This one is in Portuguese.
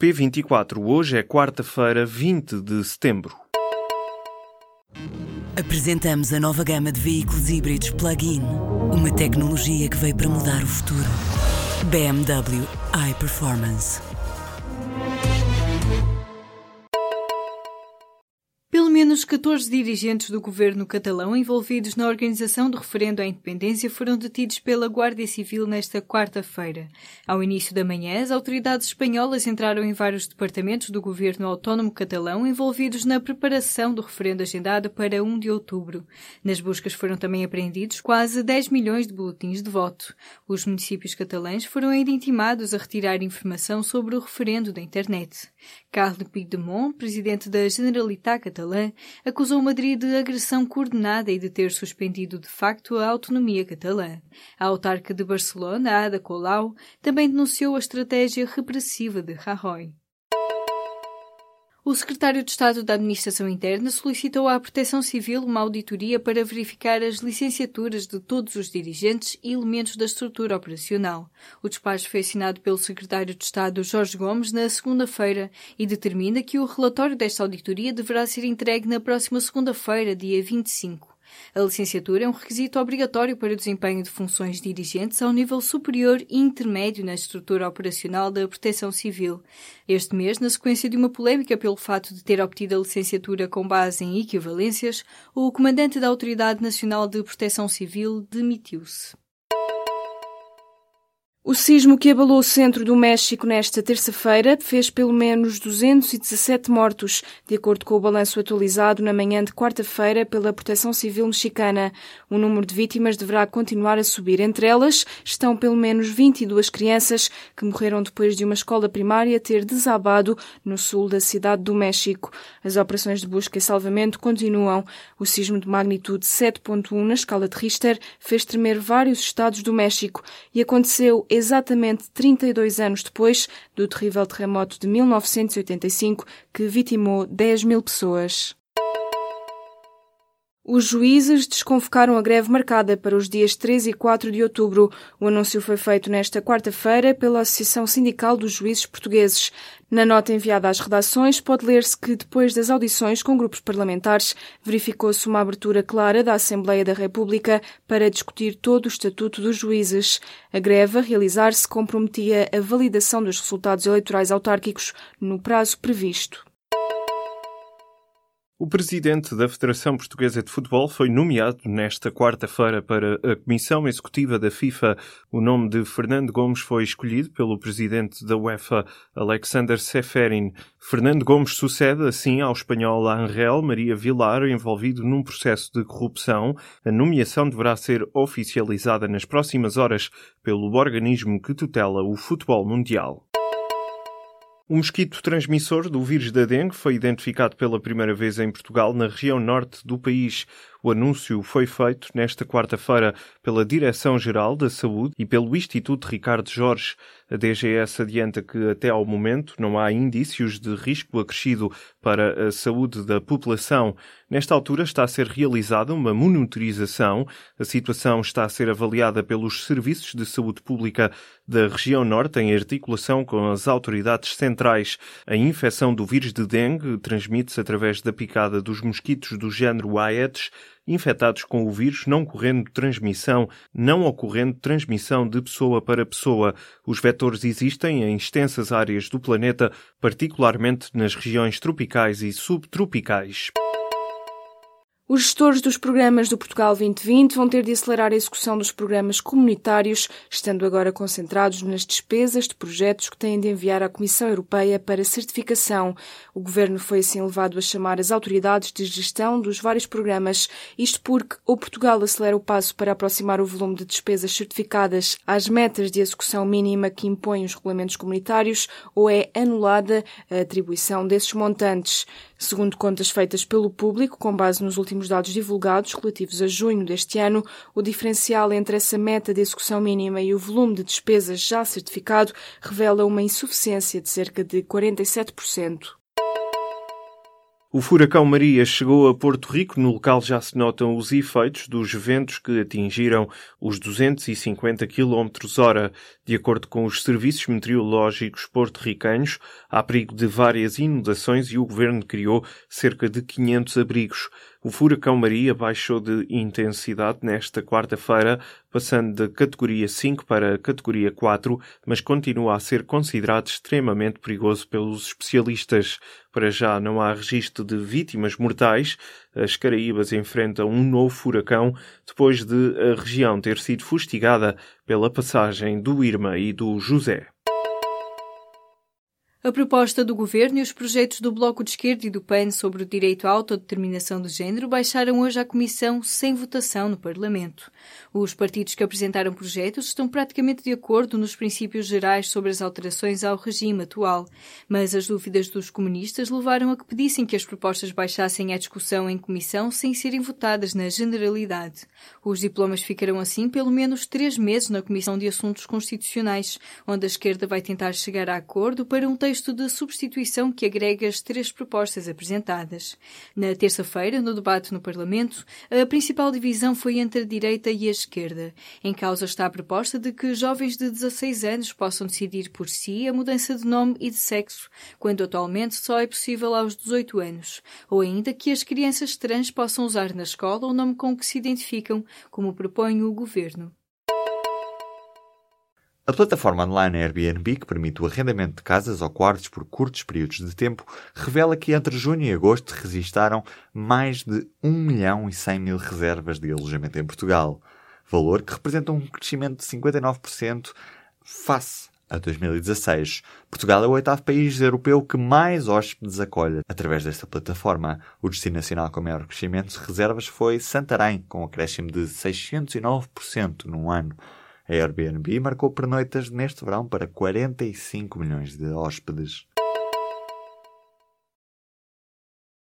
P24, hoje é quarta-feira, 20 de setembro. Apresentamos a nova gama de veículos híbridos plug-in. Uma tecnologia que veio para mudar o futuro. BMW iPerformance. 14 dirigentes do governo catalão envolvidos na organização do referendo à independência foram detidos pela Guardia Civil nesta quarta-feira. Ao início da manhã, as autoridades espanholas entraram em vários departamentos do governo autónomo catalão envolvidos na preparação do referendo agendado para 1 de outubro. Nas buscas foram também apreendidos quase 10 milhões de boletins de voto. Os municípios catalães foram ainda intimados a retirar informação sobre o referendo da internet. Carles Puigdemont, presidente da Generalitat catalã, acusou Madrid de agressão coordenada e de ter suspendido de facto a autonomia catalã. A autarca de Barcelona, Ada Colau, também denunciou a estratégia repressiva de Rajoy. O secretário de Estado da Administração Interna solicitou à Proteção Civil uma auditoria para verificar as licenciaturas de todos os dirigentes e elementos da estrutura operacional. O despacho foi assinado pelo secretário de Estado Jorge Gomes na segunda-feira e determina que o relatório desta auditoria deverá ser entregue na próxima segunda-feira, dia 25. A licenciatura é um requisito obrigatório para o desempenho de funções dirigentes ao nível superior e intermédio na estrutura operacional da Proteção Civil. Este mês, na sequência de uma polémica pelo fato de ter obtido a licenciatura com base em equivalências, o comandante da Autoridade Nacional de Proteção Civil demitiu-se. O sismo que abalou o centro do México nesta terça-feira fez pelo menos 217 mortos, de acordo com o balanço atualizado na manhã de quarta-feira pela Proteção Civil Mexicana. O número de vítimas deverá continuar a subir. Entre elas estão pelo menos 22 crianças que morreram depois de uma escola primária ter desabado no sul da cidade do México. As operações de busca e salvamento continuam. O sismo de magnitude 7.1 na escala de Richter fez tremer vários estados do México e aconteceu exatamente 32 anos depois do terrível terremoto de 1985 que vitimou 10 mil pessoas. Os juízes desconvocaram a greve marcada para os dias 3 e 4 de outubro. O anúncio foi feito nesta quarta-feira pela Associação Sindical dos Juízes Portugueses. Na nota enviada às redações, pode ler-se que, depois das audições com grupos parlamentares, verificou-se uma abertura clara da Assembleia da República para discutir todo o estatuto dos juízes. A greve a realizar-se comprometia a validação dos resultados eleitorais autárquicos no prazo previsto. O presidente da Federação Portuguesa de Futebol foi nomeado nesta quarta-feira para a Comissão Executiva da FIFA. O nome de Fernando Gomes foi escolhido pelo presidente da UEFA, Alexander Seferin. Fernando Gomes sucede assim ao espanhol Angel Maria Vilar, envolvido num processo de corrupção. A nomeação deverá ser oficializada nas próximas horas pelo organismo que tutela o futebol mundial. O mosquito transmissor do vírus da dengue foi identificado pela primeira vez em Portugal, na região norte do país. O anúncio foi feito nesta quarta-feira pela Direção-Geral da Saúde e pelo Instituto Ricardo Jorge. A DGS adianta que até ao momento não há indícios de risco acrescido para a saúde da população. Nesta altura está a ser realizada uma monitorização. A situação está a ser avaliada pelos serviços de saúde pública da região norte em articulação com as autoridades centrais. A infecção do vírus de dengue transmite-se através da picada dos mosquitos do género Aedes infectados com o vírus, não correndo transmissão, não ocorrendo transmissão de pessoa para pessoa. Os vetores existem em extensas áreas do planeta, particularmente nas regiões tropicais e subtropicais. Os gestores dos programas do Portugal 2020 vão ter de acelerar a execução dos programas comunitários, estando agora concentrados nas despesas de projetos que têm de enviar à Comissão Europeia para certificação. O Governo foi assim levado a chamar as autoridades de gestão dos vários programas, isto porque ou Portugal acelera o passo para aproximar o volume de despesas certificadas às metas de execução mínima que impõem os regulamentos comunitários, ou é anulada a atribuição desses montantes. Segundo contas feitas pelo público, com base nos últimos dados divulgados relativos a junho deste ano, o diferencial entre essa meta de execução mínima e o volume de despesas já certificado revela uma insuficiência de cerca de 47%. O furacão Maria chegou a Porto Rico. No local já se notam os efeitos dos ventos que atingiram os 250 km hora. De acordo com os serviços meteorológicos porto-ricanos, há perigo de várias inundações e o governo criou cerca de 500 abrigos. O furacão Maria baixou de intensidade nesta quarta-feira, passando da categoria 5 para categoria 4, mas continua a ser considerado extremamente perigoso pelos especialistas. Para já não há registro de vítimas mortais. As Caraíbas enfrentam um novo furacão depois de a região ter sido fustigada pela passagem do Irma e do José. A proposta do governo e os projetos do Bloco de Esquerda e do PAN sobre o direito à autodeterminação de género baixaram hoje à Comissão sem votação no Parlamento. Os partidos que apresentaram projetos estão praticamente de acordo nos princípios gerais sobre as alterações ao regime atual, mas as dúvidas dos comunistas levaram a que pedissem que as propostas baixassem à discussão em comissão sem serem votadas na generalidade. Os diplomas ficarão assim pelo menos três meses na Comissão de Assuntos Constitucionais, onde a esquerda vai tentar chegar a acordo para um texto texto de substituição que agrega as três propostas apresentadas. Na terça-feira, no debate no Parlamento, a principal divisão foi entre a direita e a esquerda. Em causa está a proposta de que jovens de 16 anos possam decidir por si a mudança de nome e de sexo, quando atualmente só é possível aos 18 anos, ou ainda que as crianças trans possam usar na escola o nome com que se identificam, como propõe o governo. A plataforma online Airbnb, que permite o arrendamento de casas ou quartos por curtos períodos de tempo, revela que entre junho e agosto registaram mais de 1 milhão e 100 mil reservas de alojamento em Portugal, valor que representa um crescimento de 59% face a 2016. Portugal é o oitavo país europeu que mais hóspedes acolhe através desta plataforma. O destino nacional com maior crescimento de reservas foi Santarém, com um acréscimo de 609% num ano. A Airbnb marcou pernoitas neste verão para 45 milhões de hóspedes.